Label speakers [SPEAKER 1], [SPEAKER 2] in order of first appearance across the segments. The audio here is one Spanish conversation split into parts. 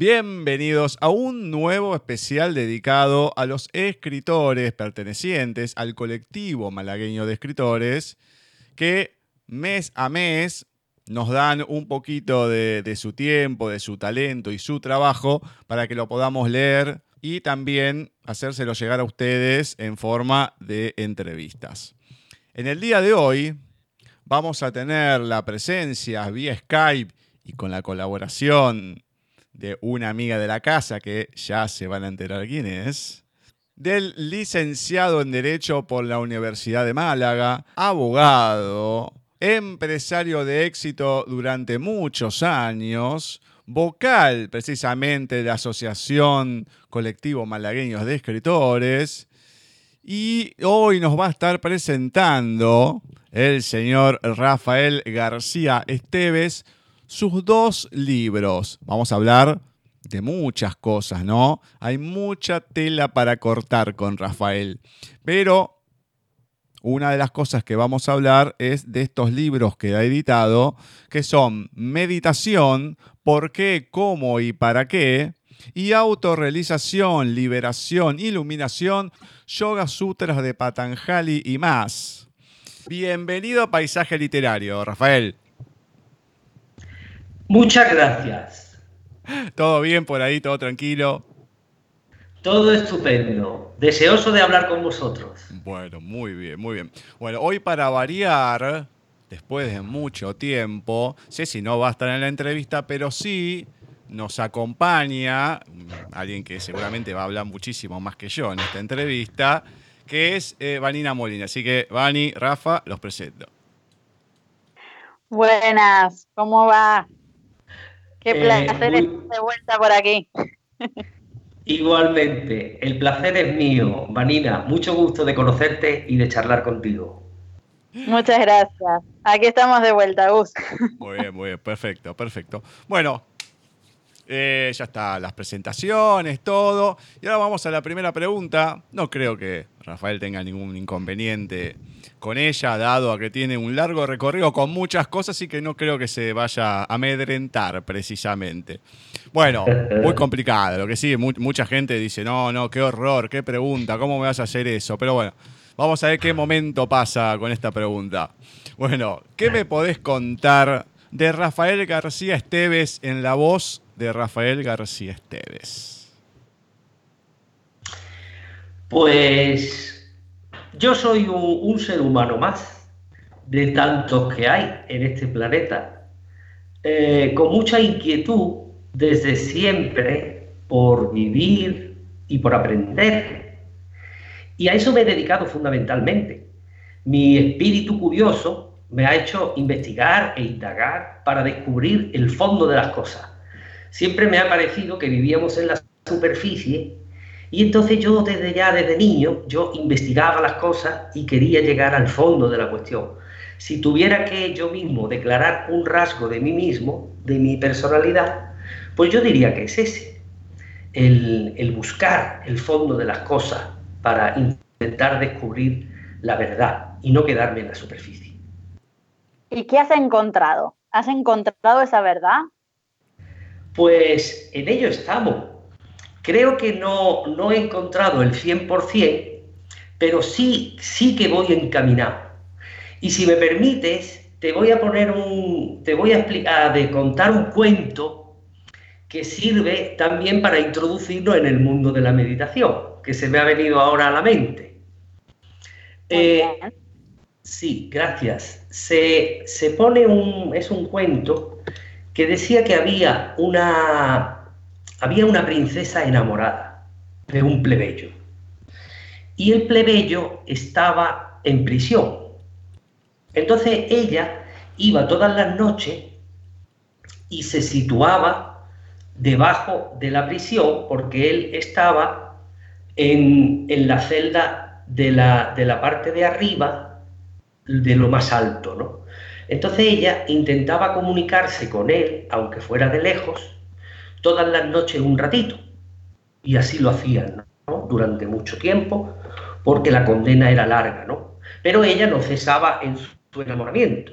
[SPEAKER 1] Bienvenidos a un nuevo especial dedicado a los escritores pertenecientes al colectivo malagueño de escritores que mes a mes nos dan un poquito de, su tiempo, de su talento y su trabajo para que lo podamos leer y también hacérselo llegar a ustedes en forma de entrevistas. En el día de hoy vamos a tener la presencia vía Skype y con la colaboración de una amiga de la casa, que ya se van a enterar quién es, del licenciado en Derecho por la Universidad de Málaga, abogado, empresario de éxito durante muchos años, vocal precisamente de la Asociación Colectivo Malagueños de Escritores, y hoy nos va a estar presentando el señor Rafael García Esteves, sus dos libros. Vamos a hablar de muchas cosas, ¿no? Hay mucha tela para cortar con Rafael. Pero una de las cosas que vamos a hablar es de estos libros que ha editado, que son Meditación, ¿por qué, cómo y para qué? Y autorrealización, liberación, iluminación, Yoga Sutras de Patanjali y más. Bienvenido a Paisaje Literario, Rafael.
[SPEAKER 2] Muchas gracias.
[SPEAKER 1] Todo bien por ahí, todo tranquilo.
[SPEAKER 2] Todo estupendo. Deseoso de hablar con vosotros.
[SPEAKER 1] Bueno, muy bien, muy bien. Bueno, hoy para variar, después de mucho tiempo, sé si no va a estar en la entrevista, pero sí nos acompaña alguien que seguramente va a hablar muchísimo más que yo en esta entrevista, que es eh, Vanina Molina. Así que, Vani, Rafa, los presento.
[SPEAKER 3] Buenas, ¿cómo va? Qué placer estar de vuelta por aquí.
[SPEAKER 2] Igualmente, el placer es mío, Vanina. Mucho gusto de conocerte y de charlar contigo.
[SPEAKER 3] Muchas gracias. Aquí estamos de vuelta, Gus.
[SPEAKER 1] Muy bien, muy bien, perfecto, perfecto. Bueno, eh, ya está, las presentaciones, todo. Y ahora vamos a la primera pregunta. No creo que Rafael tenga ningún inconveniente con ella, dado a que tiene un largo recorrido con muchas cosas y que no creo que se vaya a amedrentar precisamente. Bueno, muy complicado. Lo que sí, mucha gente dice, no, no, qué horror, qué pregunta, ¿cómo me vas a hacer eso? Pero bueno, vamos a ver qué momento pasa con esta pregunta. Bueno, ¿qué me podés contar de Rafael García Esteves en la voz de Rafael García Esteves?
[SPEAKER 2] Pues yo soy un, ser humano más de tantos que hay en este planeta, eh, con mucha inquietud desde siempre por vivir y por aprender. Y a eso me he dedicado fundamentalmente. Mi espíritu curioso me ha hecho investigar e indagar para descubrir el fondo de las cosas siempre me ha parecido que vivíamos en la superficie y entonces yo desde ya, desde niño, yo investigaba las cosas y quería llegar al fondo de la cuestión. Si tuviera que yo mismo declarar un rasgo de mí mismo, de mi personalidad, pues yo diría que es ese, el, buscar el fondo de las cosas para intentar descubrir la verdad y no quedarme en la superficie.
[SPEAKER 3] ¿Y qué has encontrado? ¿Has encontrado esa verdad?
[SPEAKER 2] Pues en ello estamos. Creo que no, no he encontrado el 100%, pero sí, sí que voy encaminado. Y si me permites, te voy a poner un, te voy a explicar, de contar un cuento que sirve también para introducirlo en el mundo de la meditación, que se me ha venido ahora a la mente. Eh, sí, gracias. Se, se, pone un, es un cuento que decía que había una, había una princesa enamorada de un plebeyo. Y el plebeyo estaba en prisión. Entonces ella iba todas las noches y se situaba debajo de la prisión porque él estaba en, la celda de la, de la parte de arriba de lo más alto, ¿no? Entonces ella intentaba comunicarse con él, aunque fuera de lejos, todas las noches un ratito. Y así lo hacían durante mucho tiempo, porque la condena era larga, ¿no? Pero ella no cesaba en su enamoramiento.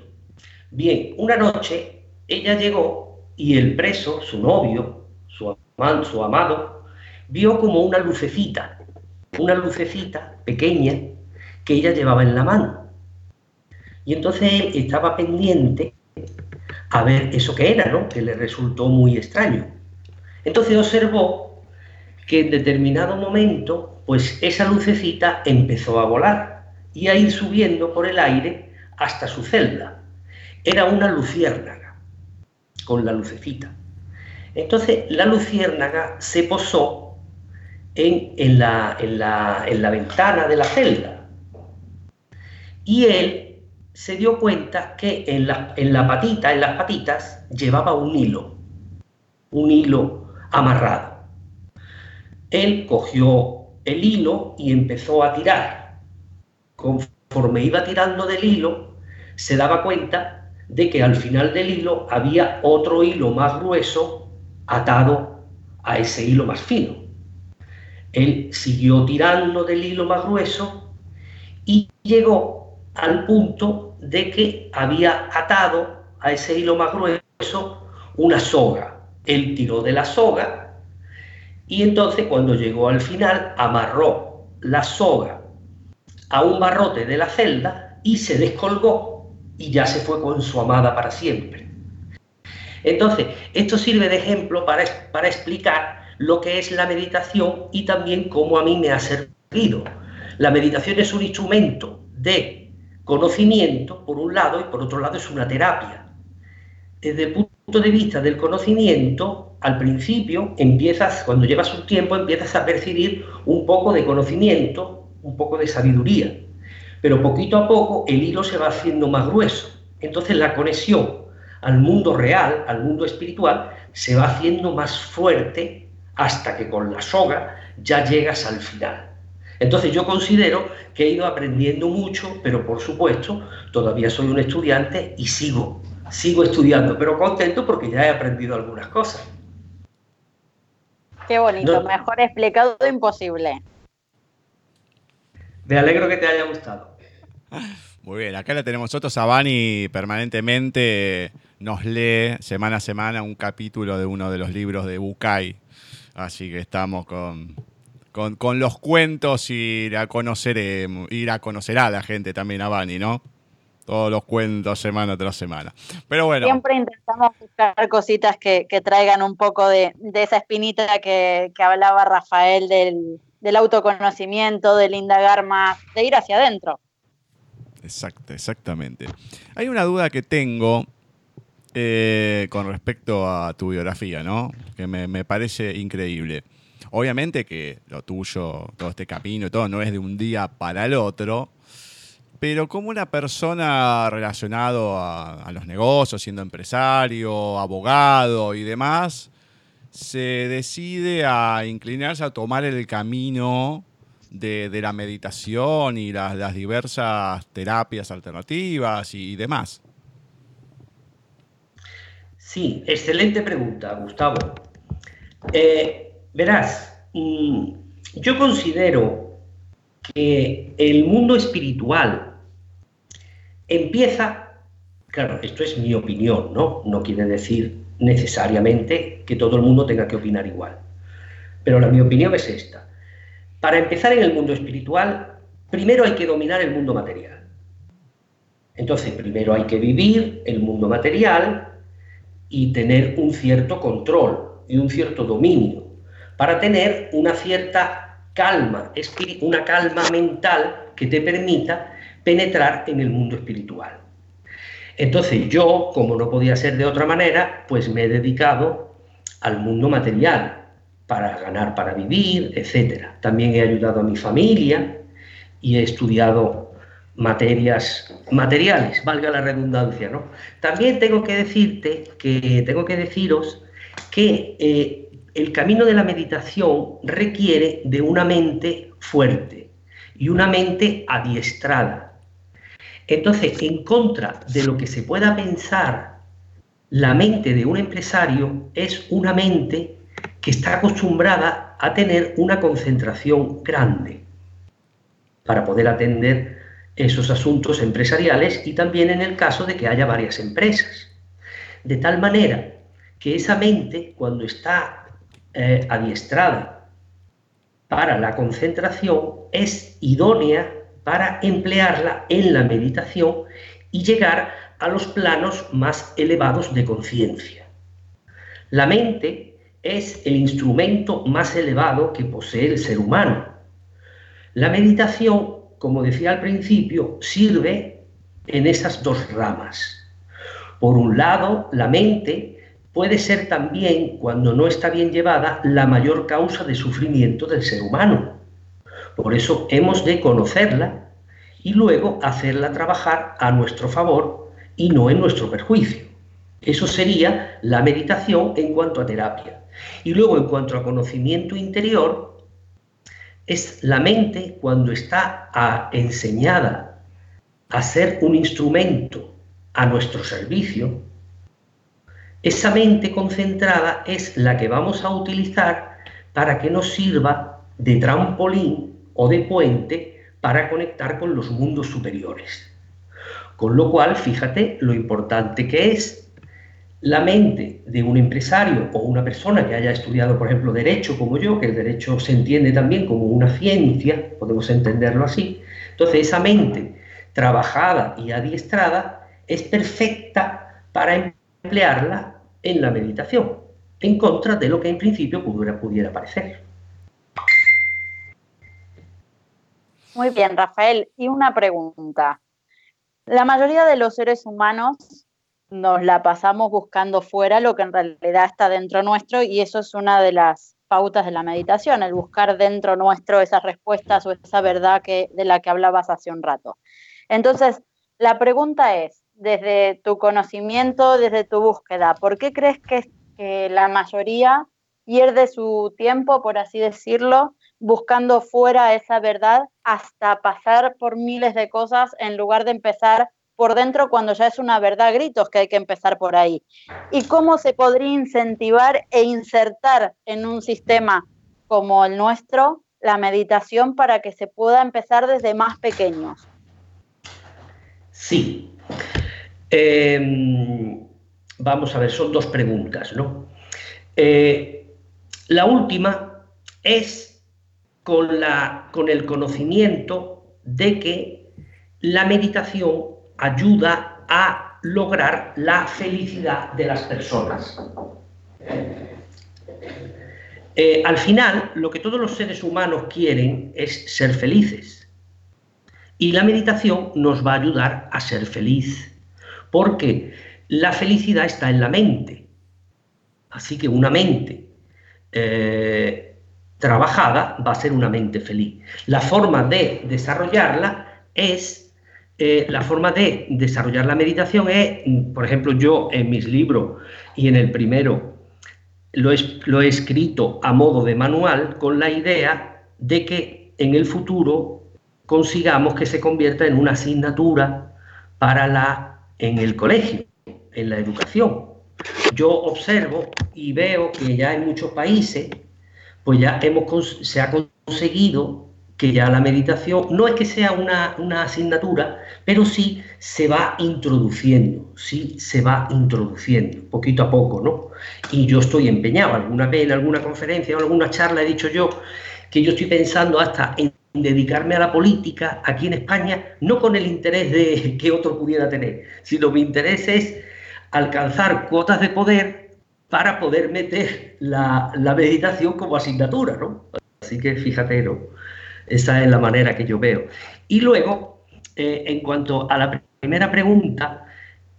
[SPEAKER 2] Bien, una noche ella llegó y el preso, su novio, su, su amado, vio como una lucecita, una lucecita pequeña que ella llevaba en la mano. Y entonces él estaba pendiente a ver eso que era, ¿no? Que le resultó muy extraño. Entonces observó que en determinado momento, pues esa lucecita empezó a volar y a ir subiendo por el aire hasta su celda. Era una luciérnaga con la lucecita. Entonces la luciérnaga se posó en, la, en la ventana de la celda. Y él se dio cuenta que en la, en la patita, en las patitas, llevaba un hilo, un hilo amarrado. Él cogió el hilo y empezó a tirar. Conforme iba tirando del hilo, se daba cuenta de que al final del hilo había otro hilo más grueso atado a ese hilo más fino. Él siguió tirando del hilo más grueso y llegó al punto de que había atado a ese hilo más grueso una soga. Él tiró de la soga y entonces cuando llegó al final amarró la soga a un barrote de la celda y se descolgó y ya se fue con su amada para siempre. Entonces, esto sirve de ejemplo para, para explicar lo que es la meditación y también cómo a mí me ha servido. La meditación es un instrumento de conocimiento, por un lado, y por otro lado es una terapia. Desde el punto de vista del conocimiento, al principio empiezas, cuando llevas un tiempo, empiezas a percibir un poco de conocimiento, un poco de sabiduría. Pero poquito a poco el hilo se va haciendo más grueso. Entonces la conexión al mundo real, al mundo espiritual, se va haciendo más fuerte hasta que con la soga ya llegas al final. Entonces yo considero que he ido aprendiendo mucho, pero por supuesto todavía soy un estudiante y sigo, sigo estudiando, pero contento porque ya he aprendido algunas cosas.
[SPEAKER 4] Qué bonito, mejor explicado imposible.
[SPEAKER 2] Me alegro que te haya gustado.
[SPEAKER 1] Muy bien, acá la tenemos nosotros. Sabani permanentemente nos lee semana a semana un capítulo de uno de los libros de Bukai. Así que estamos con, con, los cuentos ir a conocer, ir a conocer a la gente también a Bani, ¿no? Todos los cuentos semana tras semana. Pero bueno.
[SPEAKER 4] Siempre intentamos buscar cositas que, traigan un poco de, esa espinita que, hablaba Rafael del, del autoconocimiento, del indagar más, de ir hacia adentro.
[SPEAKER 1] Exacto, exactamente. Hay una duda que tengo eh, con respecto a tu biografía, ¿no? Que me, parece increíble. Obviamente que lo tuyo, todo este camino y todo, no es de un día para el otro, pero como una persona relacionado a, los negocios, siendo empresario, abogado y demás, se decide a inclinarse a tomar el camino de, la meditación y las, diversas terapias alternativas y, demás?
[SPEAKER 2] Sí, excelente pregunta, Gustavo. Eh, verás, yo considero que el mundo espiritual empieza, claro, esto es mi opinión, ¿no? No quiere decir necesariamente que todo el mundo tenga que opinar igual. Pero la mi opinión es esta. Para empezar en el mundo espiritual, primero hay que dominar el mundo material. Entonces, primero hay que vivir el mundo material y tener un cierto control y un cierto dominio para tener una cierta calma, una calma mental que te permita penetrar en el mundo espiritual. Entonces yo, como no podía ser de otra manera, pues me he dedicado al mundo material, para ganar para vivir, etc. También he ayudado a mi familia y he estudiado materias materiales, valga la redundancia, ¿no? También tengo que decirte que tengo que deciros que eh, el camino de la meditación requiere de una mente fuerte y una mente adiestrada. Entonces, en contra de lo que se pueda pensar, la mente de un empresario es una mente que está acostumbrada a tener una concentración grande para poder atender esos asuntos empresariales y también en el caso de que haya varias empresas. De tal manera que esa mente, cuando está eh, adiestrada para la concentración, es idónea para emplearla en la meditación y llegar a los planos más elevados de conciencia. La mente es el instrumento más elevado que posee el ser humano. La meditación, como decía al principio, sirve en esas dos ramas. Por un lado, la mente puede ser también, cuando no está bien llevada, la mayor causa de sufrimiento del ser humano. Por eso hemos de conocerla y luego hacerla trabajar a nuestro favor y no en nuestro perjuicio. Eso sería la meditación en cuanto a terapia. Y luego, en cuanto a conocimiento interior, es la mente cuando está enseñada a ser un instrumento a nuestro servicio, esa mente concentrada es la que vamos a utilizar para que nos sirva de trampolín o de puente para conectar con los mundos superiores. Con lo cual, fíjate lo importante que es la mente de un empresario o una persona que haya estudiado, por ejemplo, derecho como yo, que el derecho se entiende también como una ciencia, podemos entenderlo así, entonces esa mente trabajada y adiestrada es perfecta para emplearla en la meditación, en contra de lo que en principio pudiera, parecer.
[SPEAKER 4] Muy bien, Rafael. Y una pregunta. La mayoría de los seres humanos nos la pasamos buscando fuera lo que en realidad está dentro nuestro y eso es una de las pautas de la meditación, el buscar dentro nuestro esas respuestas o esa verdad que, de la que hablabas hace un rato. Entonces, la pregunta es, desde tu conocimiento, desde tu búsqueda, ¿por qué crees que la mayoría pierde su tiempo, por así decirlo, buscando fuera esa verdad hasta pasar por miles de cosas en lugar de empezar por dentro cuando ya es una verdad gritos que hay que empezar por ahí. ¿Y cómo se podría incentivar e insertar en un sistema como el nuestro la meditación para que se pueda empezar desde más pequeños?
[SPEAKER 2] Sí. Em, vamos a ver, son dos preguntas, ¿no? Eh, la última es con, la, con el conocimiento de que la meditación ayuda a lograr la felicidad de las personas. Eh, al final, lo que todos los seres humanos quieren es ser felices. Y la meditación nos va a ayudar a ser feliz, porque la felicidad está en la mente. Así que una mente eh, trabajada va a ser una mente feliz. La forma de desarrollarla es, eh, la forma de desarrollar la meditación es, por ejemplo, yo en mis libros y en el primero lo he, escrito a modo de manual con la idea de que en el futuro consigamos que se convierta en una asignatura para la en el colegio, en la educación. Yo observo y veo que ya en muchos países pues ya hemos se ha conseguido que ya la meditación no es que sea una, asignatura, pero sí se va introduciendo, sí se va introduciendo, poquito a poco, ¿no? Y yo estoy empeñado, alguna vez en alguna conferencia o alguna charla he dicho yo que yo estoy pensando hasta en dedicarme a la política aquí en España, no con el interés de que otro pudiera tener, sino mi interés es alcanzar cuotas de poder para poder meter la, meditación como asignatura, ¿no? Así que fíjate, ¿no? Esa es la manera que yo veo. Y luego, eh, en cuanto a la primera pregunta,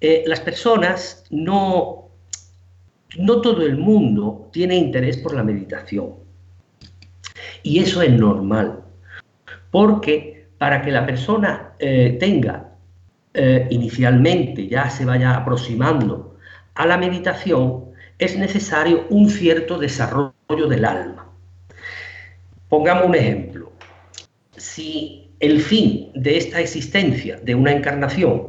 [SPEAKER 2] eh, las personas no, no todo el mundo tiene interés por la meditación. Y eso es normal, porque para que la persona eh, tenga inicialmente, ya se vaya aproximando a la meditación, es necesario un cierto desarrollo del alma. Pongamos un ejemplo si el fin de esta existencia, de una encarnación,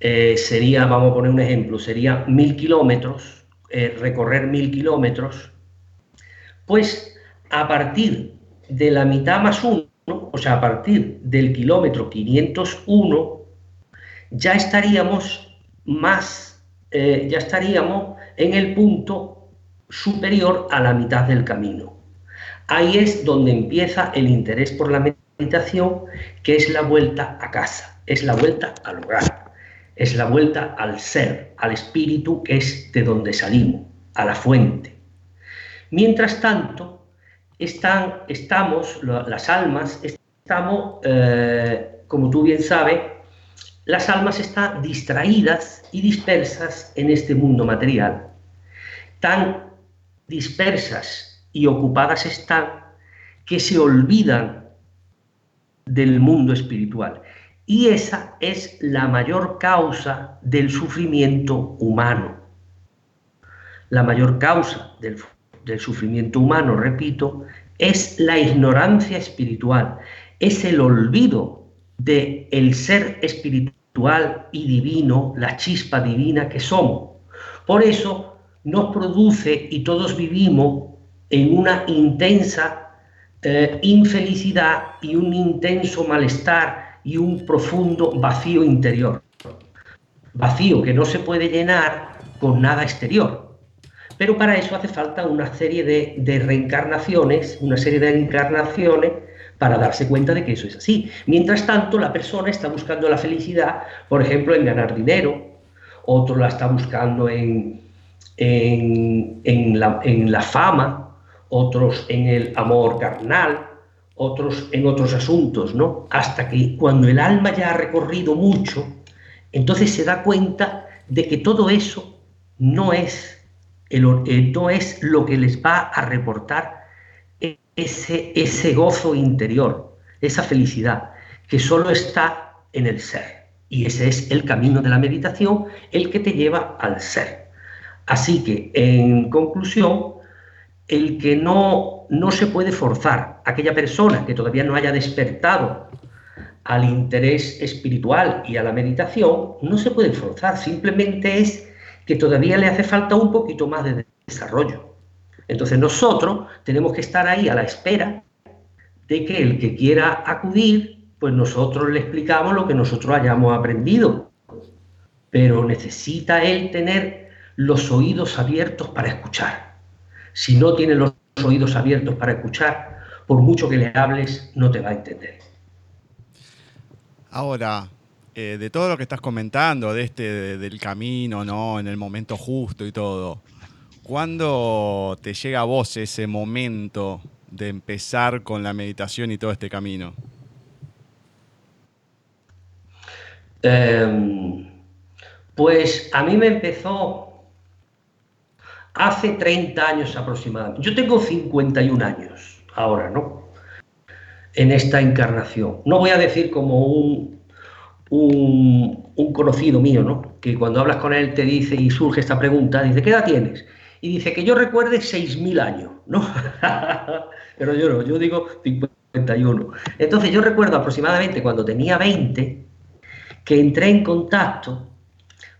[SPEAKER 2] eh, sería, vamos a poner un ejemplo, sería mil kilómetros, eh, recorrer mil kilómetros, pues a partir de la mitad más uno, o sea, a partir del kilómetro 501, ya estaríamos más, eh, ya estaríamos en el punto superior a la mitad del camino. Ahí es donde empieza el interés por la meditación, que es la vuelta a casa, es la vuelta al hogar, es la vuelta al ser, al espíritu, que es de donde salimos, a la fuente. Mientras tanto, están, estamos, las almas, estamos, eh, como tú bien sabes, las almas están distraídas y dispersas en este mundo material. Tan dispersas y ocupadas están que se olvidan del mundo espiritual. Y esa es la mayor causa del sufrimiento humano. La mayor causa del, sufrimiento humano, repito, es la ignorancia espiritual, es el olvido de el ser espiritual y divino, la chispa divina que somos. Por eso nos produce y todos vivimos en una intensa eh, infelicidad y un intenso malestar y un profundo vacío interior. Vacío que no se puede llenar con nada exterior. Pero para eso hace falta una serie de, de reencarnaciones, una serie de encarnaciones para darse cuenta de que eso es así. Mientras tanto, la persona está buscando la felicidad, por ejemplo, en ganar dinero, otro la está buscando en, en, en, la, en la, fama, otros en el amor carnal, otros en otros asuntos, ¿no? Hasta que cuando el alma ya ha recorrido mucho, entonces se da cuenta de que todo eso no es, el, eh, no es lo que les va a reportar ese, ese gozo interior, esa felicidad, que solo está en el ser. Y ese es el camino de la meditación, el que te lleva al ser, Así que, en conclusión, el que no, no se puede forzar, aquella persona que todavía no haya despertado al interés espiritual y a la meditación, no se puede forzar, simplemente es que todavía le hace falta un poquito más de desarrollo. Entonces nosotros tenemos que estar ahí a la espera de que el que quiera acudir, pues nosotros le explicamos lo que nosotros hayamos aprendido. Pero necesita él tener los oídos abiertos para escuchar. Si no tiene los oídos abiertos para escuchar, por mucho que le hables, no te va a entender.
[SPEAKER 1] Ahora, eh, de todo lo que estás comentando, de este, del camino, ¿no? En el momento justo y todo, ¿cuándo te llega a vos ese momento de empezar con la meditación y todo este camino?
[SPEAKER 2] Em, pues a mí me empezó hace 30 años aproximadamente. Yo tengo 51 años ahora, ¿no? En esta encarnación. No voy a decir como un, un, conocido mío, ¿no? Que cuando hablas con él te dice y surge esta pregunta, dice, ¿qué edad tienes? Y dice que yo recuerde 6.000 años, ¿no? Pero yo no, yo digo 51. Entonces yo recuerdo aproximadamente cuando tenía 20 que entré en contacto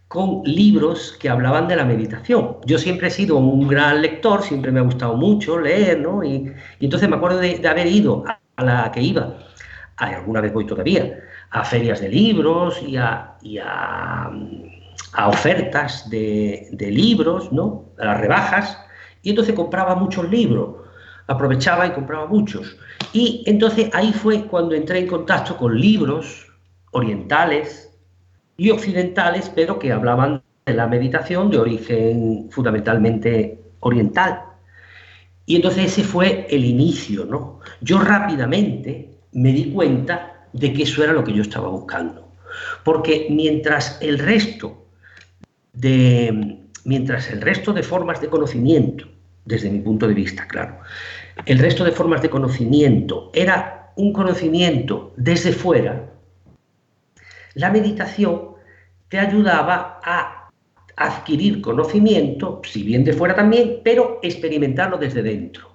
[SPEAKER 2] con libros que hablaban de la meditación. Yo siempre he sido un gran lector, siempre me ha gustado mucho leer, ¿no? Y, entonces me acuerdo de, haber ido a, la que iba, alguna vez voy todavía, a ferias de libros y a, ofertas de, de, libros, ¿no? A las rebajas, y entonces compraba muchos libros, aprovechaba y compraba muchos. Y entonces ahí fue cuando entré en contacto con libros orientales, y occidentales, pero que hablaban de la meditación de origen fundamentalmente oriental. Y entonces ese fue el inicio, ¿no? Yo rápidamente me di cuenta de que eso era lo que yo estaba buscando. Porque mientras el resto mientras el resto de formas de conocimiento, desde mi punto de vista, claro, el resto de formas de conocimiento era un conocimiento desde fuera, la meditación te ayudaba a adquirir conocimiento, si bien de fuera también, pero experimentarlo desde dentro.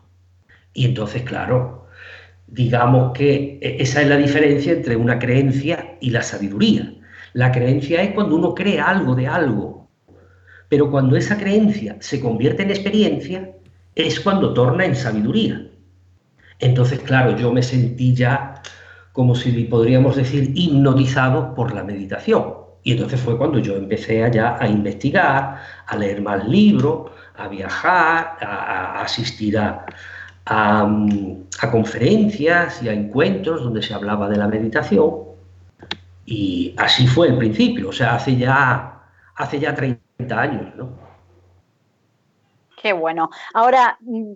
[SPEAKER 2] Y entonces, claro, digamos que e-, esa es la diferencia entre una creencia y la sabiduría. La creencia es cuando uno cree algo de algo, pero cuando esa creencia se convierte en experiencia, es cuando torna en sabiduría. Entonces, claro, yo me sentí ya como si podríamos decir hipnotizado por la meditación. Y entonces fue cuando yo empecé allá a investigar, a leer más libros, a viajar, a, asistir a, a, conferencias y a encuentros donde se hablaba de la meditación. Y así fue el principio, o sea, hace ya, hace ya 30 años, ¿no?
[SPEAKER 4] Qué bueno. Ahora, mm,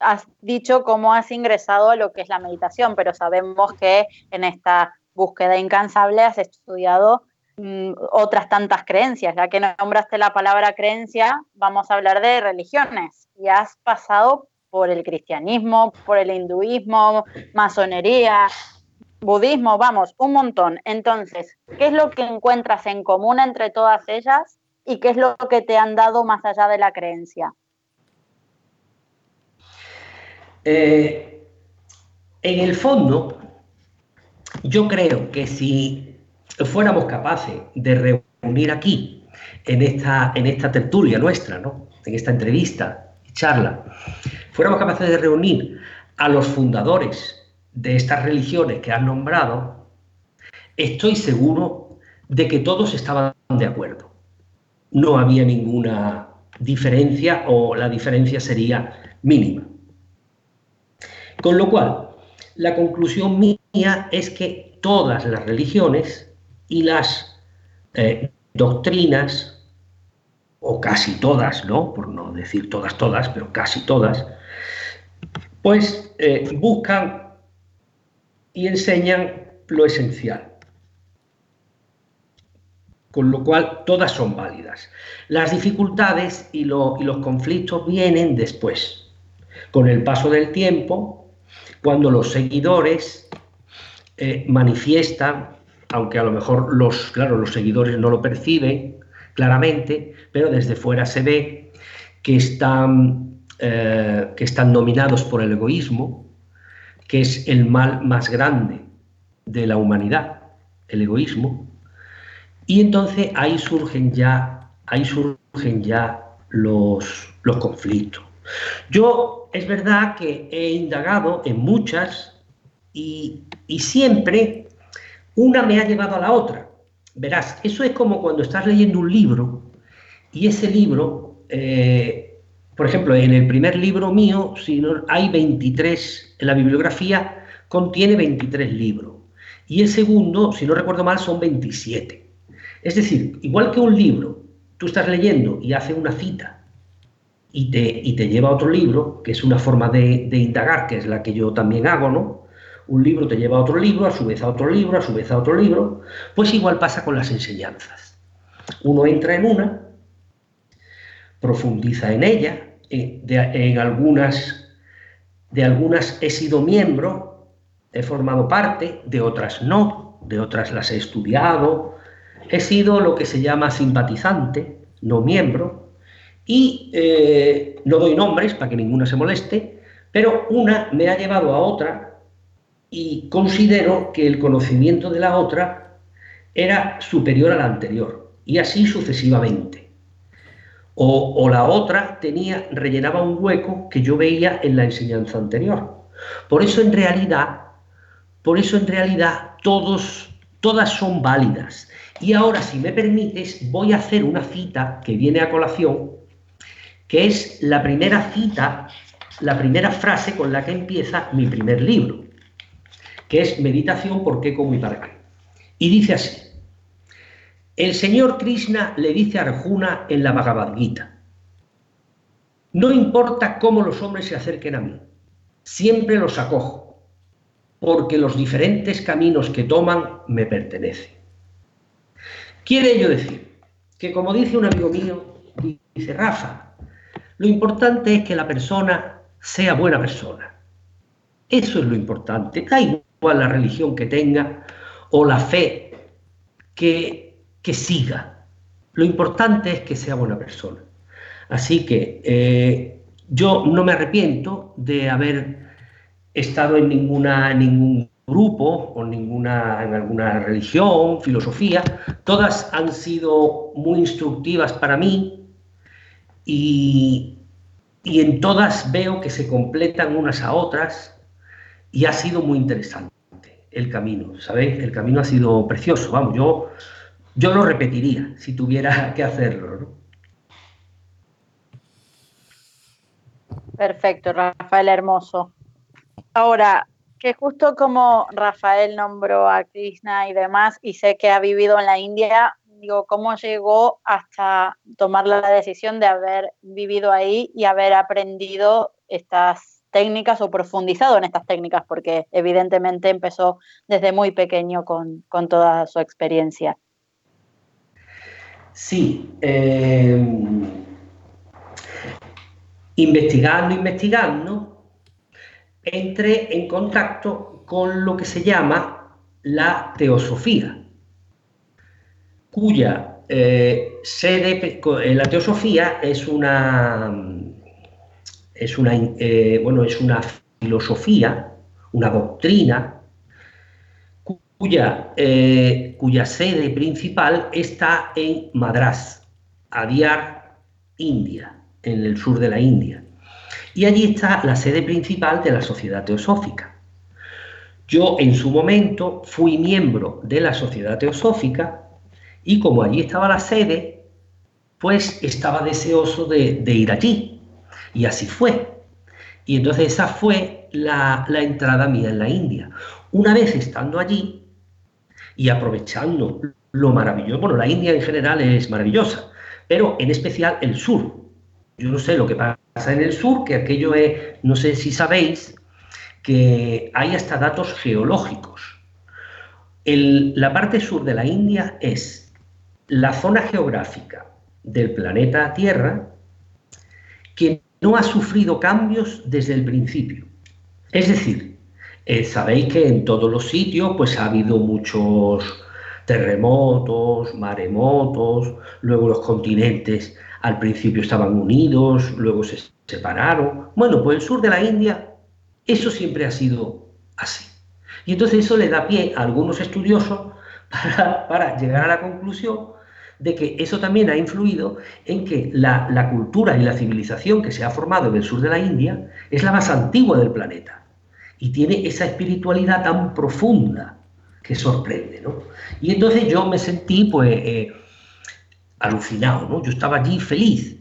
[SPEAKER 4] has dicho cómo has ingresado a lo que es la meditación, pero sabemos que en esta búsqueda incansable has estudiado Mm, otras tantas creencias. Ya que nombraste la palabra creencia, vamos a hablar de religiones. Y has pasado por el cristianismo, por el hinduismo, masonería, budismo, vamos, un montón. Entonces, ¿qué es lo que encuentras en común entre todas ellas y qué es lo que te han dado más allá de la creencia?
[SPEAKER 2] Eh, en el fondo, yo creo que si fuéramos capaces de reunir aquí, en esta, en esta tertulia nuestra, ¿no? en esta entrevista y charla, fuéramos capaces de reunir a los fundadores de estas religiones que han nombrado, estoy seguro de que todos estaban de acuerdo. No había ninguna diferencia o la diferencia sería mínima. Con lo cual, la conclusión mía es que todas las religiones y las eh, doctrinas, o casi todas, ¿no? Por no decir todas, todas, pero casi todas, pues eh, buscan y enseñan lo esencial. Con lo cual, todas son válidas. Las dificultades y, los conflictos vienen después, con el paso del tiempo, cuando los seguidores eh, manifiestan aunque a lo mejor los, claro, los seguidores no lo perciben claramente, pero desde fuera se ve que están, eh, que están dominados por el egoísmo, que es el mal más grande de la humanidad, el egoísmo, y entonces ahí surgen ya, ahí surgen ya los, los conflictos. Yo es verdad que he indagado en muchas y, siempre una me ha llevado a la otra. Verás, eso es como cuando estás leyendo un libro y ese libro, eh, por ejemplo, en el primer libro mío, si no, hay 23, en la bibliografía contiene 23 libros. Y el segundo, si no recuerdo mal, son 27. Es decir, igual que un libro, tú estás leyendo y hace una cita y te, y te lleva a otro libro, que es una forma de, indagar, que es la que yo también hago, ¿no? Un libro te lleva a otro libro, a su vez a otro libro, a su vez a otro libro, pues igual pasa con las enseñanzas. Uno entra en una, profundiza en ella, en, en algunas, de algunas he sido miembro, he formado parte, de otras no, de otras las he estudiado, he sido lo que se llama simpatizante, no miembro, y eh, no doy nombres para que ninguna se moleste, pero una me ha llevado a otra y considero que el conocimiento de la otra era superior al anterior y así sucesivamente. O, la otra tenía, rellenaba un hueco que yo veía en la enseñanza anterior. Por eso en realidad, por eso en realidad todos, todas son válidas. Y ahora, si me permites, voy a hacer una cita que viene a colación que es la primera cita, la primera frase con la que empieza mi primer libro, que es Meditación, por qué, cómo y para qué. Y dice así, el señor Krishna le dice a Arjuna en la Bhagavad Gita, no importa cómo los hombres se acerquen a mí, siempre los acojo, porque los diferentes caminos que toman me pertenecen. Quiere ello decir que, como dice un amigo mío, dice Rafa, lo importante es que la persona sea buena persona. Eso es lo importante. Da igual la religión que tenga o la fe que, que siga. Lo importante es que sea buena persona. Así que eh, yo no me arrepiento de haber estado en ninguna, ningún grupo o ninguna, en alguna religión, filosofía. Todas han sido muy instructivas para mí y, en todas veo que se completan unas a otras y ha sido muy interesante el camino, ¿sabéis? El camino ha sido precioso, vamos, yo, yo lo repetiría si tuviera que hacerlo.
[SPEAKER 4] Perfecto, Rafael Hermoso. Ahora, que justo como Rafael nombró a Krishna y demás, y sé que ha vivido en la India, digo, cómo llegó hasta tomar la decisión de haber vivido ahí y haber aprendido estas técnicas o profundizado en estas técnicas, porque evidentemente empezó desde muy pequeño con, toda su experiencia.
[SPEAKER 2] Sí, eh, investigando, investigando, entré en contacto con lo que se llama la teosofía cuya eh, sede, eh, la teosofía es una, es una, eh, bueno, es una filosofía, una doctrina, cuya, cuya sede principal está en Madras, Adyar, India, en el sur de la India. Y allí está la sede principal de la Sociedad Teosófica. Yo en su momento fui miembro de la Sociedad Teosófica y como allí estaba la sede, pues estaba deseoso de, ir allí. Y así fue. Y entonces esa fue la, entrada mía en la India. Una vez estando allí y aprovechando lo maravilloso, bueno, la India en general es maravillosa, pero en especial el sur. Yo no sé lo que pasa en el sur, que aquello es, no sé si sabéis, que hay hasta datos geológicos. la parte sur de la India es la zona geográfica del planeta Tierra que no ha sufrido cambios desde el principio. Es decir, eh, sabéis que en todos los sitios pues ha habido muchos terremotos, maremotos, luego los continentes al principio estaban unidos, luego se separaron. Bueno, pues el sur de la India, eso siempre ha sido así. Y entonces eso le da pie a algunos estudiosos para, llegar a la conclusión de que eso también ha influido en que la, cultura y la civilización que se ha formado en el sur de la India es la más antigua del planeta y tiene esa espiritualidad tan profunda que sorprende, ¿no? Y entonces yo me sentí, pues, eh, alucinado, ¿no? Yo estaba allí feliz.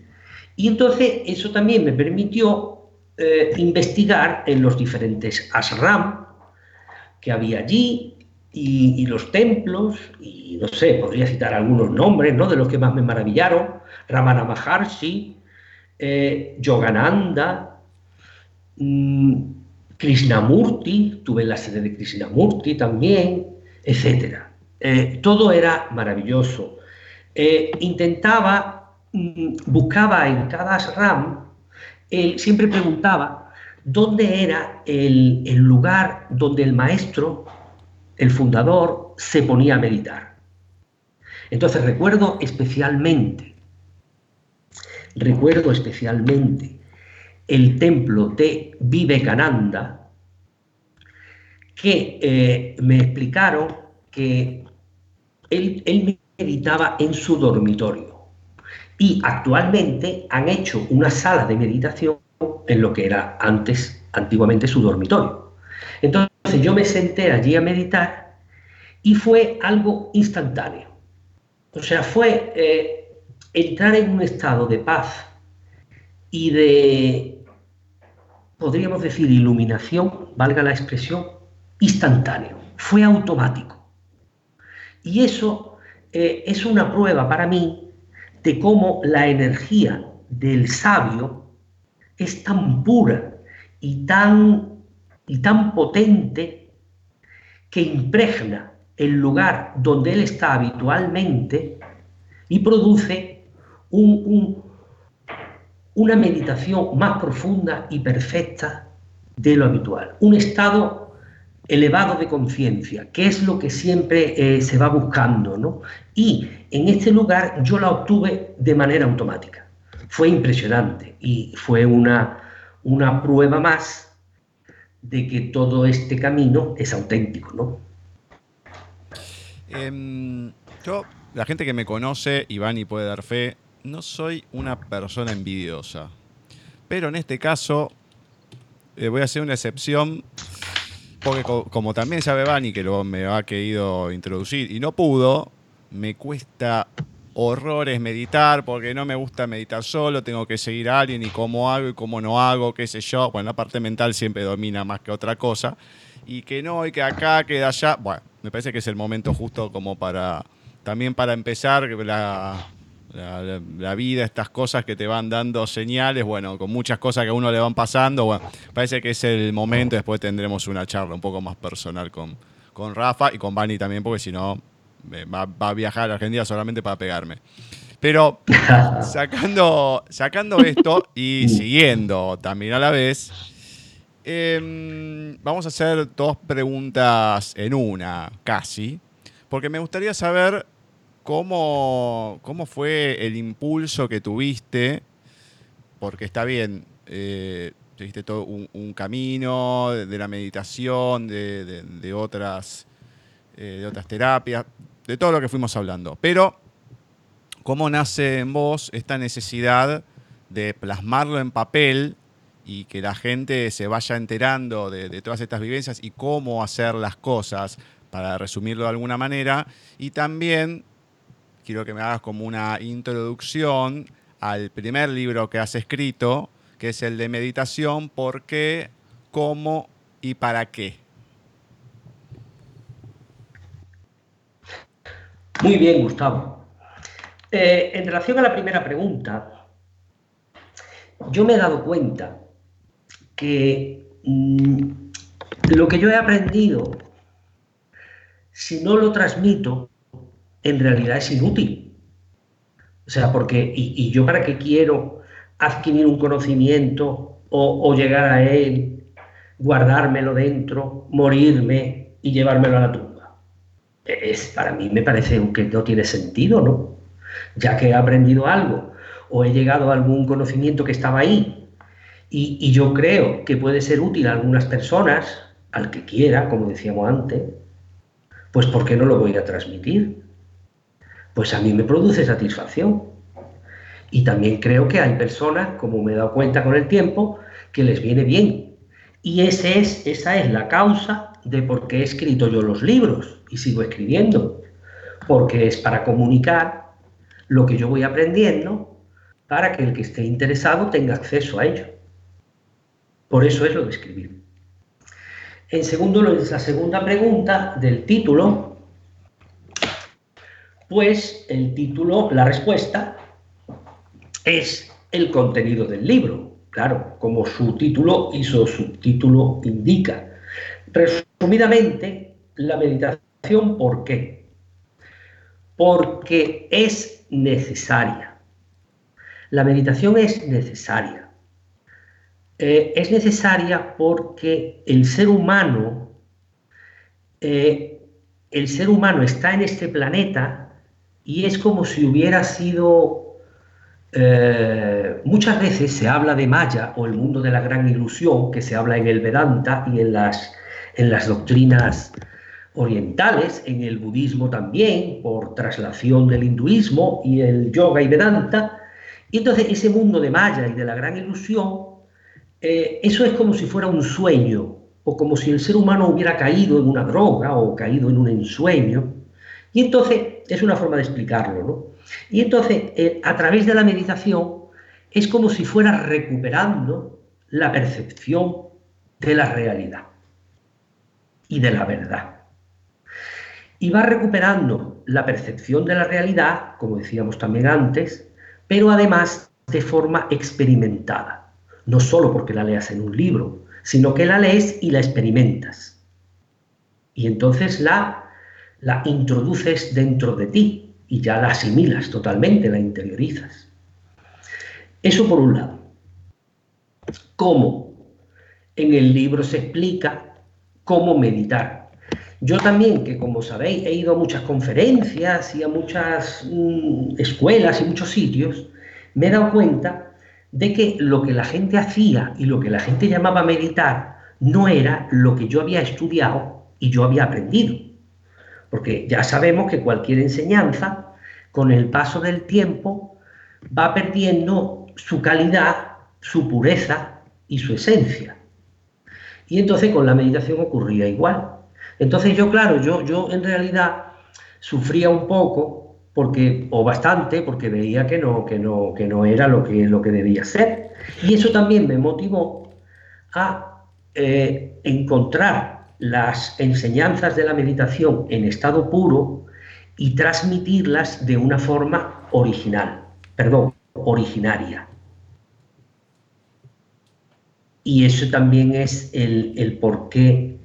[SPEAKER 2] Y entonces eso también me permitió eh, investigar en los diferentes ashram que había allí y, los templos, y no sé, podría citar algunos nombres, ¿no? De los que más me maravillaron, Ramana Maharshi, eh, Yogananda, mmm, Krishnamurti, tuve la sede de Krishnamurti también, etc. Eh, todo era maravilloso. Eh, intentaba, mm, buscaba en cada ashram, siempre preguntaba dónde era el, el lugar donde el maestro, el fundador, se ponía a meditar. Entonces recuerdo especialmente, recuerdo especialmente el templo de Vivekananda, que eh, me explicaron que él, meditaba en su dormitorio. Y actualmente han hecho una sala de meditación en lo que era antes, antiguamente, su dormitorio. Entonces yo me senté allí a meditar y fue algo instantáneo. O sea, fue eh, entrar en un estado de paz y de, podríamos decir, iluminación, valga la expresión, instantáneo, fue automático. Y eso eh, es una prueba para mí de cómo la energía del sabio es tan pura y tan, y tan potente que impregna el lugar donde él está habitualmente y produce un, una meditación más profunda y perfecta de lo habitual. Un estado elevado de conciencia, que es lo que siempre eh, se va buscando, ¿no? Y en este lugar yo la obtuve de manera automática. Fue impresionante y fue una, una prueba más de que todo este camino es auténtico, ¿no?
[SPEAKER 1] Em, yo, la gente que me conoce, Iván y puede dar fe, no soy una persona envidiosa. Pero en este caso eh, voy a hacer una excepción porque como también sabe Bani que lo, me ha querido introducir y no pudo, me cuesta horrores meditar porque no me gusta meditar solo, tengo que seguir a alguien y cómo hago y cómo no hago, qué sé yo. Bueno, la parte mental siempre domina más que otra cosa. Y que no, y que acá, que allá. Bueno, me parece que es el momento justo como para, también para empezar la, la, vida, estas cosas que te van dando señales, bueno, con muchas cosas que a uno le van pasando, bueno, parece que es el momento, después tendremos una charla un poco más personal con, con Rafa y con Bani también, porque si no, va, a viajar a Argentina solamente para pegarme. Pero sacando, sacando esto y siguiendo también a la vez, em, vamos a hacer dos preguntas en una, casi, porque me gustaría saber ¿Cómo, ¿Cómo fue el impulso que tuviste? Porque está bien, eh, tuviste todo un, camino de, la meditación, de, otras, eh, de otras terapias, de todo lo que fuimos hablando. Pero, ¿cómo nace en vos esta necesidad de plasmarlo en papel y que la gente se vaya enterando de, de, todas estas vivencias y cómo hacer las cosas, para resumirlo de alguna manera, y también quiero que me hagas como una introducción al primer libro que has escrito, que es el de meditación, por qué, cómo y para qué.
[SPEAKER 2] Muy bien, Gustavo. Eh, en relación a la primera pregunta, yo me he dado cuenta que mm, lo que yo he aprendido, si no lo transmito, en realidad es inútil. O sea, porque, y, yo para qué quiero adquirir un conocimiento o, llegar a él, guardármelo dentro, morirme y llevármelo a la tumba. Es, para mí me parece que no tiene sentido, ¿no? Ya que he aprendido algo o he llegado a algún conocimiento que estaba ahí y, y yo creo que puede ser útil a algunas personas, al que quiera, como decíamos antes, pues ¿por qué no lo voy a transmitir? Pues a mí me produce satisfacción. Y también creo que hay personas, como me he dado cuenta con el tiempo, que les viene bien. Y ese es, esa es la causa de por qué he escrito yo los libros y sigo escribiendo. Porque es para comunicar lo que yo voy aprendiendo para que el que esté interesado tenga acceso a ello. Por eso es lo de escribir. En segundo, la segunda pregunta del título, pues el título, la respuesta es el contenido del libro, claro, como su título y su subtítulo indica. Resumidamente, la meditación, ¿por qué? Porque es necesaria. La meditación es necesaria. Eh, es necesaria porque el ser humano, eh, el ser humano está en este planeta y es como si hubiera sido, eh, muchas veces se habla de Maya o el mundo de la gran ilusión, que se habla en el Vedanta y en las, en las doctrinas orientales, en el budismo también, por traslación del hinduismo y el yoga y Vedanta. Y entonces ese mundo de Maya y de la gran ilusión eh, eso es como si fuera un sueño, o como si el ser humano hubiera caído en una droga o caído en un ensueño. Y entonces, es una forma de explicarlo, ¿no? Y entonces, eh, a través de la meditación, es como si fuera recuperando la percepción de la realidad y de la verdad. Y va recuperando la percepción de la realidad, como decíamos también antes, pero además de forma experimentada no solo porque la leas en un libro, sino que la lees y la experimentas. Y entonces la, la introduces dentro de ti y ya la asimilas totalmente, la interiorizas. Eso por un lado. ¿Cómo? En el libro se explica cómo meditar. Yo también, que como sabéis, he ido a muchas conferencias y a muchas mm, escuelas y muchos sitios, me he dado cuenta de que lo que la gente hacía y lo que la gente llamaba meditar no era lo que yo había estudiado y yo había aprendido. Porque ya sabemos que cualquier enseñanza, con el paso del tiempo, va perdiendo su calidad, su pureza y su esencia. Y entonces con la meditación ocurría igual. Entonces yo, claro, yo, yo en realidad sufría un poco porque, o bastante, porque veía que no, que no, que no era lo que, lo que debía ser. Y eso también me motivó a eh, encontrar las enseñanzas de la meditación en estado puro y transmitirlas de una forma original, perdón, originaria. Y eso también es el, el por qué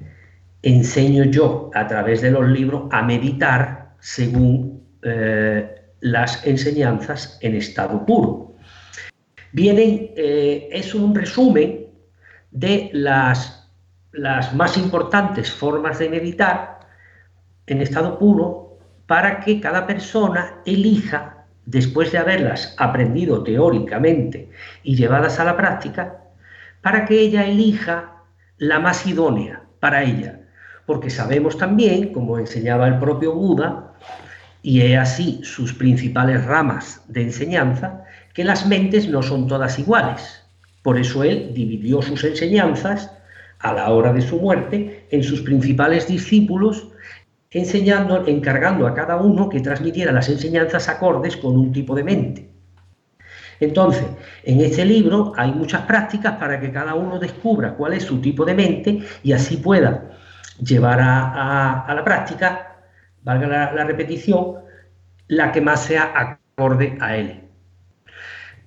[SPEAKER 2] enseño yo a través de los libros a meditar según eh, las enseñanzas en estado puro. Vienen, eh, es un resumen de las, las más importantes formas de meditar en estado puro para que cada persona elija, después de haberlas aprendido teóricamente y llevadas a la práctica, para que ella elija la más idónea para ella. Porque sabemos también, como enseñaba el propio Buda, y he así sus principales ramas de enseñanza, que las mentes no son todas iguales. Por eso él dividió sus enseñanzas a la hora de su muerte en sus principales discípulos, enseñando, encargando a cada uno que transmitiera las enseñanzas acordes con un tipo de mente. Entonces, en este libro hay muchas prácticas para que cada uno descubra cuál es su tipo de mente y así pueda llevar a, a la práctica valga la, repetición, la que más sea acorde a él.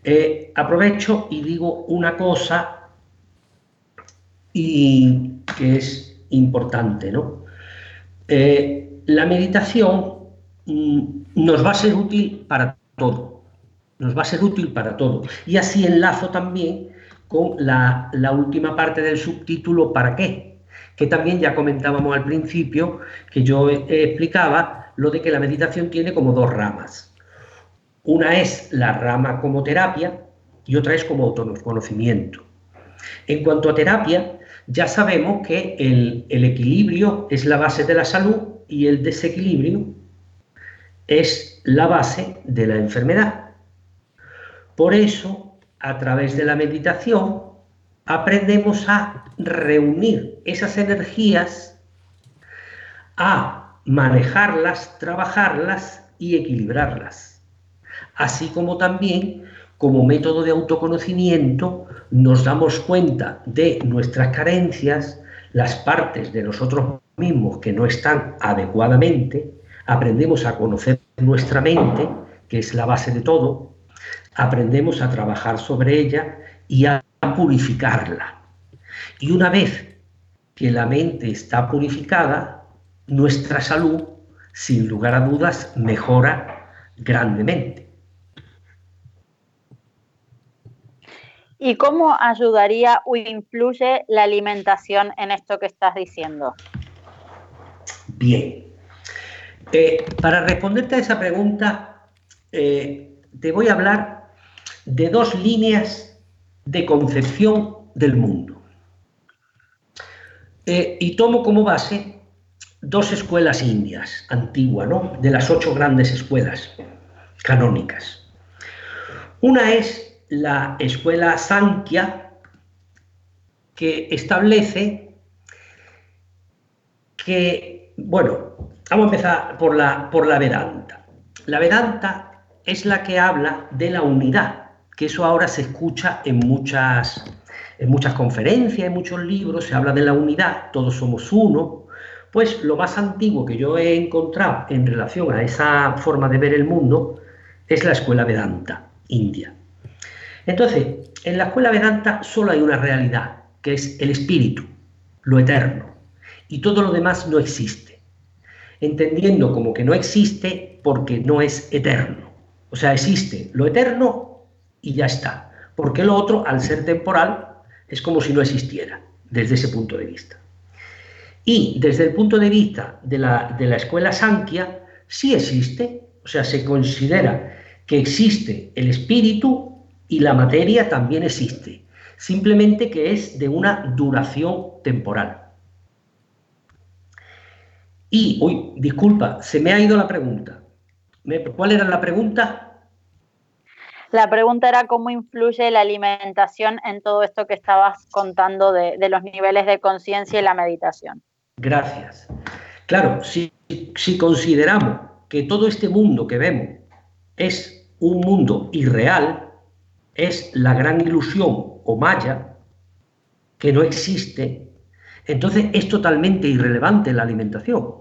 [SPEAKER 2] Eh, aprovecho y digo una cosa y que es importante, ¿no? Eh, la meditación mm, nos va a ser útil para todo, nos va a ser útil para todo. Y así enlazo también con la, la última parte del subtítulo ¿para qué? que también ya comentábamos al principio, que yo explicaba lo de que la meditación tiene como dos ramas. Una es la rama como terapia y otra es como autoconocimiento. En cuanto a terapia, ya sabemos que el, equilibrio es la base de la salud y el desequilibrio es la base de la enfermedad. Por eso, a través de la meditación, aprendemos a reunir esas energías, a manejarlas, trabajarlas y equilibrarlas. Así como también como método de autoconocimiento nos damos cuenta de nuestras carencias, las partes de nosotros mismos que no están adecuadamente, aprendemos a conocer nuestra mente, que es la base de todo, aprendemos a trabajar sobre ella y a purificarla. Y una vez que la mente está purificada, nuestra salud, sin lugar a dudas, mejora grandemente.
[SPEAKER 4] ¿Y cómo ayudaría o influye la alimentación en esto que estás diciendo?
[SPEAKER 2] Bien. Eh, para responderte a esa pregunta, eh, te voy a hablar de dos líneas de concepción del mundo. Eh, y tomo como base dos escuelas indias antiguas, ¿no? de las ocho grandes escuelas canónicas. Una es la escuela Sankhya, que establece que, bueno, vamos a empezar por la, por la Vedanta. La Vedanta es la que habla de la unidad que eso ahora se escucha en muchas, en muchas conferencias, en muchos libros, se habla de la unidad, todos somos uno. Pues lo más antiguo que yo he encontrado en relación a esa forma de ver el mundo es la escuela Vedanta, India. Entonces, en la escuela Vedanta solo hay una realidad, que es el espíritu, lo eterno, y todo lo demás no existe, entendiendo como que no existe porque no es eterno. O sea, existe lo eterno y ya está. Porque lo otro, al ser temporal, es como si no existiera, desde ese punto de vista. Y desde el punto de vista de la, de la escuela Sankhya, sí existe, o sea, se considera que existe el espíritu y la materia también existe, simplemente que es de una duración temporal. Y, uy, disculpa, se me ha ido la pregunta. ¿Cuál era la pregunta?
[SPEAKER 4] La pregunta era cómo influye la alimentación en todo esto que estabas contando de, los niveles de conciencia y la meditación.
[SPEAKER 2] Gracias. Claro, si, consideramos que todo este mundo que vemos es un mundo irreal, es la gran ilusión o maya, que no existe, entonces es totalmente irrelevante la alimentación,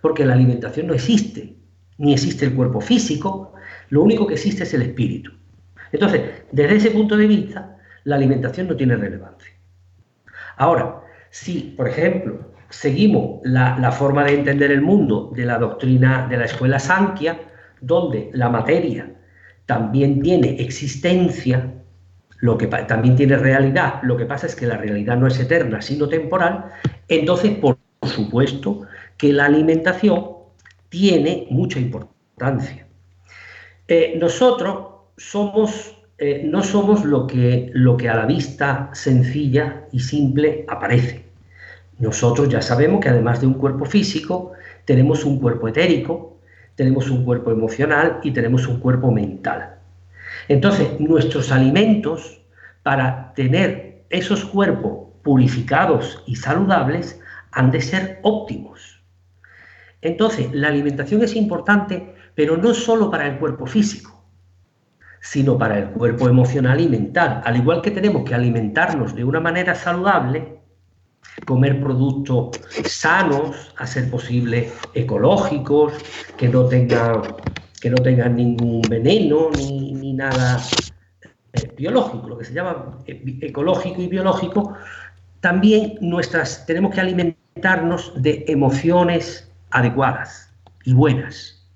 [SPEAKER 2] porque la alimentación no existe, ni existe el cuerpo físico, lo único que existe es el espíritu. Entonces, desde ese punto de vista, la alimentación no tiene relevancia. Ahora, si, por ejemplo, seguimos la, forma de entender el mundo de la doctrina de la escuela Sankhya, donde la materia también tiene existencia, lo que también tiene realidad, lo que pasa es que la realidad no es eterna, sino temporal, entonces, por supuesto, que la alimentación tiene mucha importancia. Eh, nosotros somos, eh, no somos lo que, lo que a la vista sencilla y simple aparece. Nosotros ya sabemos que además de un cuerpo físico, tenemos un cuerpo etérico, tenemos un cuerpo emocional y tenemos un cuerpo mental. Entonces, nuestros alimentos, para tener esos cuerpos purificados y saludables, han de ser óptimos. Entonces, la alimentación es importante, pero no solo para el cuerpo físico sino para el cuerpo emocional y mental. Al igual que tenemos que alimentarnos de una manera saludable, comer productos sanos, a ser posible ecológicos, que no tengan, que no ningún veneno ni, nada eh, biológico, lo que se llama eh, ecológico y biológico, también nuestras, tenemos que alimentarnos de emociones adecuadas y buenas.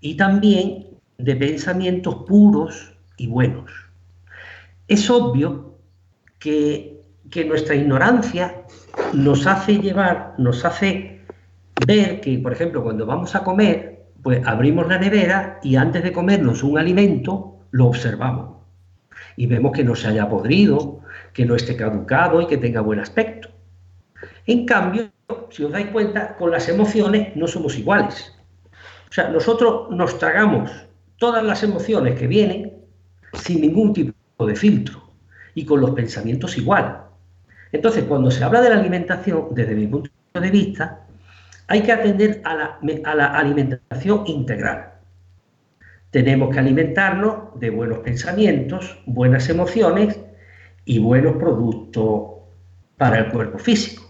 [SPEAKER 2] Y también de pensamientos puros y buenos. Es obvio que, nuestra ignorancia nos hace llevar, nos hace ver que, por ejemplo, cuando vamos a comer, Pues abrimos la nevera y antes de comernos un alimento, lo observamos. Y vemos que no se haya podrido, que no esté caducado y que tenga buen aspecto. En cambio, si os dais cuenta, con las emociones no somos iguales. O sea, nosotros nos tragamos todas las emociones que vienen sin ningún tipo de filtro y con los pensamientos igual. Entonces, cuando se habla de la alimentación, desde mi punto de vista, hay que atender a la, a la alimentación integral. Tenemos que alimentarnos de buenos pensamientos, buenas emociones y buenos productos para el cuerpo físico.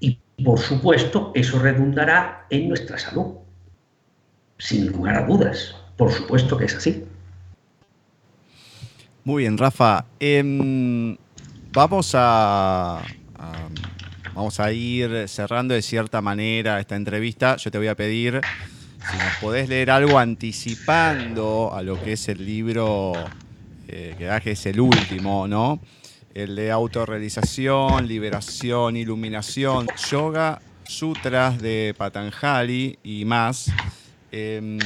[SPEAKER 2] Y por supuesto, eso redundará en nuestra salud. Sin lugar a dudas. Por supuesto que es así.
[SPEAKER 1] Muy bien, Rafa. Em, vamos a, vamos a ir cerrando de cierta manera esta entrevista. Yo te voy a pedir si nos podés leer algo anticipando a lo que es el libro eh, que es el último, ¿no? El de autorrealización, liberación, iluminación, yoga, sutras de Patanjali y más, em,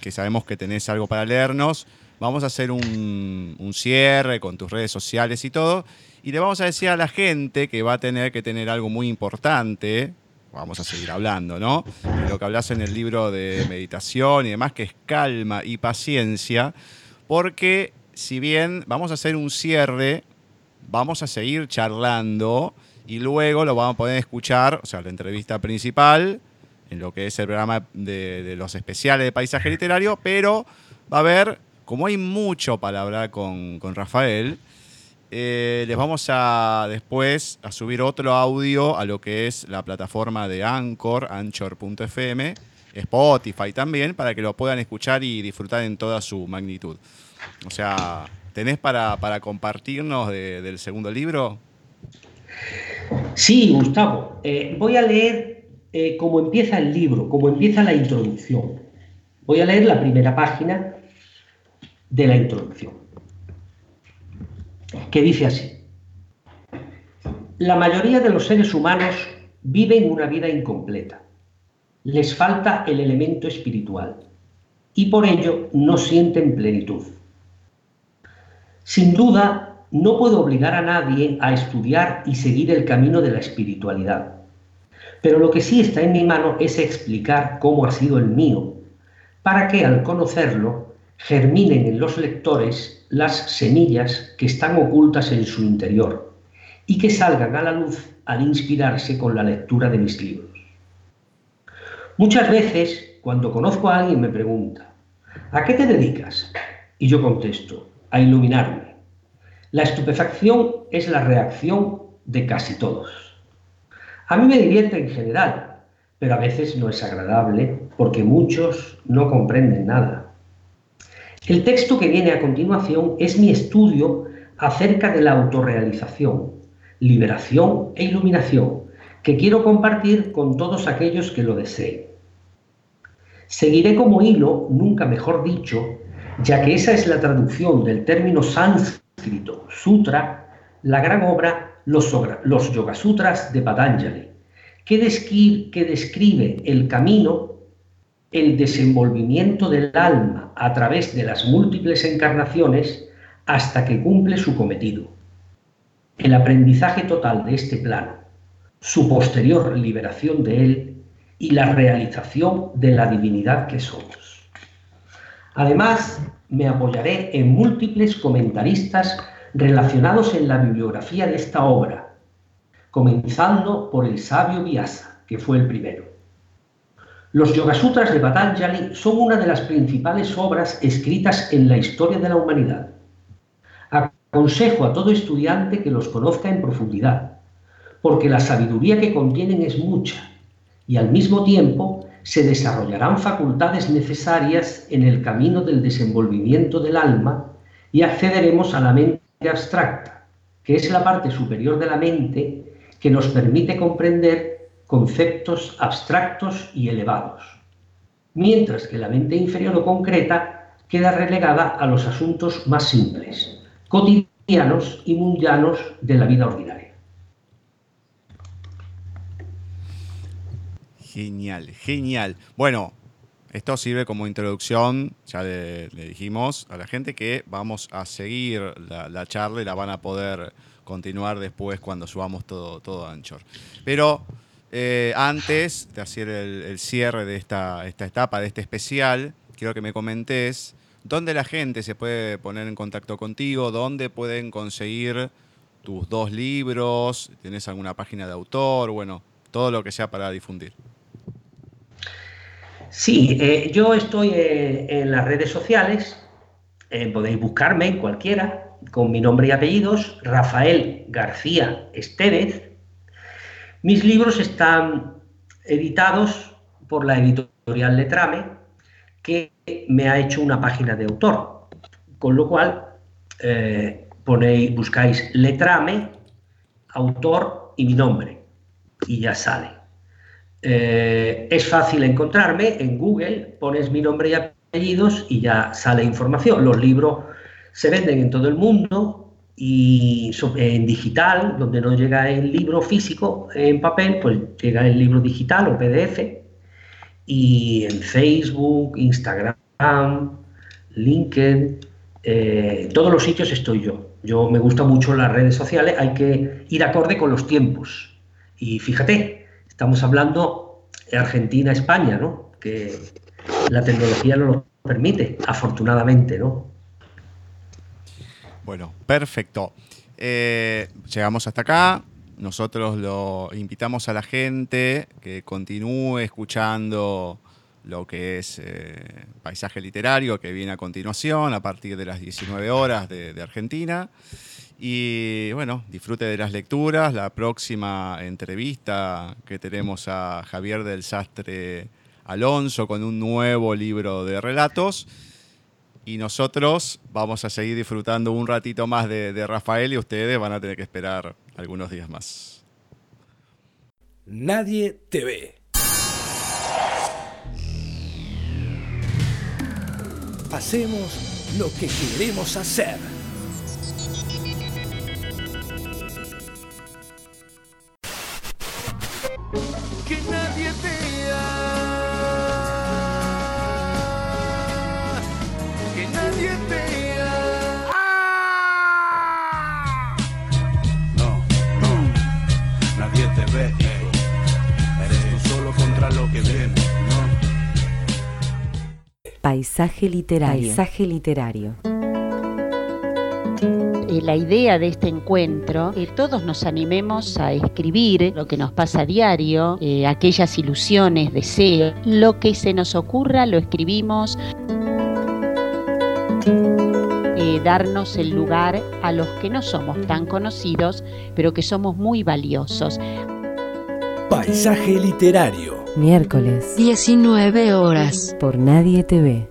[SPEAKER 1] que sabemos que tenés algo para leernos. Vamos a hacer un, cierre con tus redes sociales y todo. Y le vamos a decir a la gente que va a tener que tener algo muy importante. Vamos a seguir hablando, ¿no? De lo que hablas en el libro de meditación y demás, que es calma y paciencia. Porque si bien vamos a hacer un cierre, vamos a seguir charlando y luego lo vamos a poder escuchar, o sea, la entrevista principal, en lo que es el programa de, de los especiales de paisaje literario, pero va a haber como hay mucho para hablar con, Rafael, eh, les vamos a después a subir otro audio a lo que es la plataforma de Anchor, anchor.fm, Spotify también, para que lo puedan escuchar y disfrutar en toda su magnitud. O sea, ¿tenés para, compartirnos del segundo libro?
[SPEAKER 2] Sí, Gustavo. Eh, voy a leer eh, cómo empieza el libro, cómo empieza la introducción. Voy a leer la primera página de la introducción, que dice así. La mayoría de los seres humanos viven una vida incompleta. Les falta el elemento espiritual y por ello no sienten plenitud. Sin duda, no puedo obligar a nadie a estudiar y seguir el camino de la espiritualidad. Pero lo que sí está en mi mano es explicar cómo ha sido el mío, para que al conocerlo germinen en los lectores las semillas que están ocultas en su interior y que salgan a la luz al inspirarse con la lectura de mis libros. Muchas veces, cuando conozco a alguien, me pregunta, ¿a qué te dedicas? Y yo contesto, a iluminarme. La estupefacción es la reacción de casi todos. A mí me divierte en general, pero a veces no es agradable porque muchos no comprenden nada. El texto que viene a continuación es mi estudio acerca de la autorrealización, liberación e iluminación, que quiero compartir con todos aquellos que lo deseen. Seguiré como hilo, nunca mejor dicho, ya que esa es la traducción del término sánscrito sutra, la gran obra Los, los Yoga Sutras de Patanjali, que, que describe el camino el desenvolvimiento del alma a través de las múltiples encarnaciones hasta que cumple su cometido. El aprendizaje total de este plano, su posterior liberación de él y la realización de la divinidad que somos. Además, me apoyaré en múltiples comentaristas relacionados en la bibliografía de esta obra, comenzando por el sabio Vyasa, que fue el primero. Los Yogasutras de Patanjali son una de las principales obras escritas en la historia de la humanidad. Aconsejo a todo estudiante que los conozca en profundidad, porque la sabiduría que contienen es mucha y al mismo tiempo se desarrollarán facultades necesarias en el camino del desenvolvimiento del alma y accederemos a la mente abstracta, que es la parte superior de la mente que nos permite comprender conceptos abstractos y elevados, mientras que la mente inferior o concreta queda relegada a los asuntos más simples, cotidianos y mundanos de la vida ordinaria.
[SPEAKER 1] Genial, genial. Bueno, esto sirve como introducción, ya le, dijimos a la gente que vamos a seguir la, charla y la van a poder continuar después cuando subamos todo, todo Anchor. Pero eh, antes de hacer el, cierre de esta, esta, etapa, de este especial, quiero que me comentes dónde la gente se puede poner en contacto contigo, dónde pueden conseguir tus dos libros, tienes alguna página de autor, bueno, todo lo que sea para difundir.
[SPEAKER 2] Sí, eh, yo estoy eh, en las redes sociales, podéis buscarme cualquiera, con mi nombre y apellidos, Rafael García Estevez, mis libros están editados por la editorial Letrame, que me ha hecho una página de autor, con lo cual eh, buscáis Letrame, autor y mi nombre, y ya sale. Eh, es fácil encontrarme en Google, pones mi nombre y apellidos y ya sale información. Los libros se venden en todo el mundo, y en digital, donde no llega el libro físico en papel, pues llega el libro digital o PDF. Y en Facebook, Instagram, LinkedIn, eh, todos los sitios estoy yo. Yo me gusta mucho las redes sociales, hay que ir acorde con los tiempos. Y fíjate, estamos hablando de Argentina, España, ¿no? Que la tecnología no lo permite, afortunadamente, ¿no?
[SPEAKER 1] Bueno, perfecto. Eh, llegamos hasta acá. Nosotros lo invitamos a la gente que continúe escuchando lo que es eh, paisaje literario que viene a continuación a partir de las 19 horas de, de, Argentina. Y bueno, disfrute de las lecturas. La próxima entrevista que tenemos a Javier del Sastre Alonso con un nuevo libro de relatos y nosotros vamos a seguir disfrutando un ratito más de, Rafael y ustedes van a tener que esperar algunos días más.
[SPEAKER 5] Nadie te ve. Hacemos lo que queremos hacer. Que nadie
[SPEAKER 6] Paisaje literario. Paisaje literario.
[SPEAKER 7] Eh, la idea de este encuentro, que todos nos animemos a escribir lo que nos pasa a diario, eh, aquellas ilusiones, deseos, lo que se nos ocurra lo escribimos. Eh, darnos el lugar a los que no somos tan conocidos, pero que somos muy valiosos.
[SPEAKER 5] Paisaje literario
[SPEAKER 6] Miércoles.
[SPEAKER 8] 19 horas.
[SPEAKER 6] Por Nadie TV.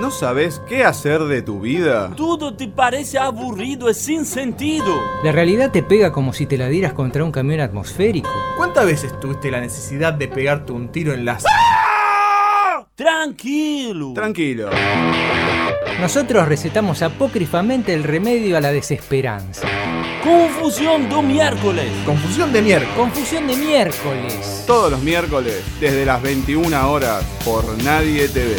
[SPEAKER 1] ¿No sabes qué hacer de tu vida?
[SPEAKER 9] Todo te parece aburrido y sin sentido.
[SPEAKER 10] La realidad te pega como si te la dieras contra un camión atmosférico.
[SPEAKER 11] ¿Cuántas veces tuviste la necesidad de pegarte un tiro en las...
[SPEAKER 9] Tranquilo.
[SPEAKER 1] Tranquilo.
[SPEAKER 10] Nosotros recetamos apócrifamente el remedio a la desesperanza.
[SPEAKER 9] Confusión de miércoles.
[SPEAKER 11] Confusión de miércoles.
[SPEAKER 10] Confusión de miércoles.
[SPEAKER 1] Todos los miércoles, desde las 21 horas, por Nadie TV.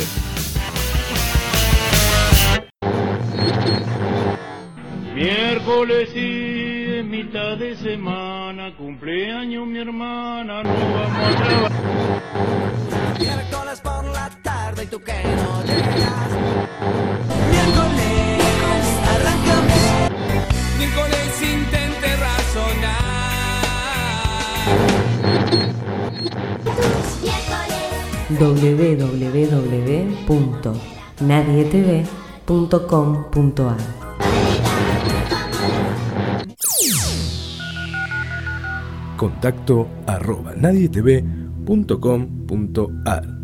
[SPEAKER 12] Miércoles y en mitad de semana, cumpleaños mi hermana, no vamos a trabajar.
[SPEAKER 13] Miércoles por la tarde y tú que no llegas. Miércoles, arráncame. Miércoles intente razonar.
[SPEAKER 6] www.nadietv.com.ar
[SPEAKER 5] contacto arroba nadietv.com.ar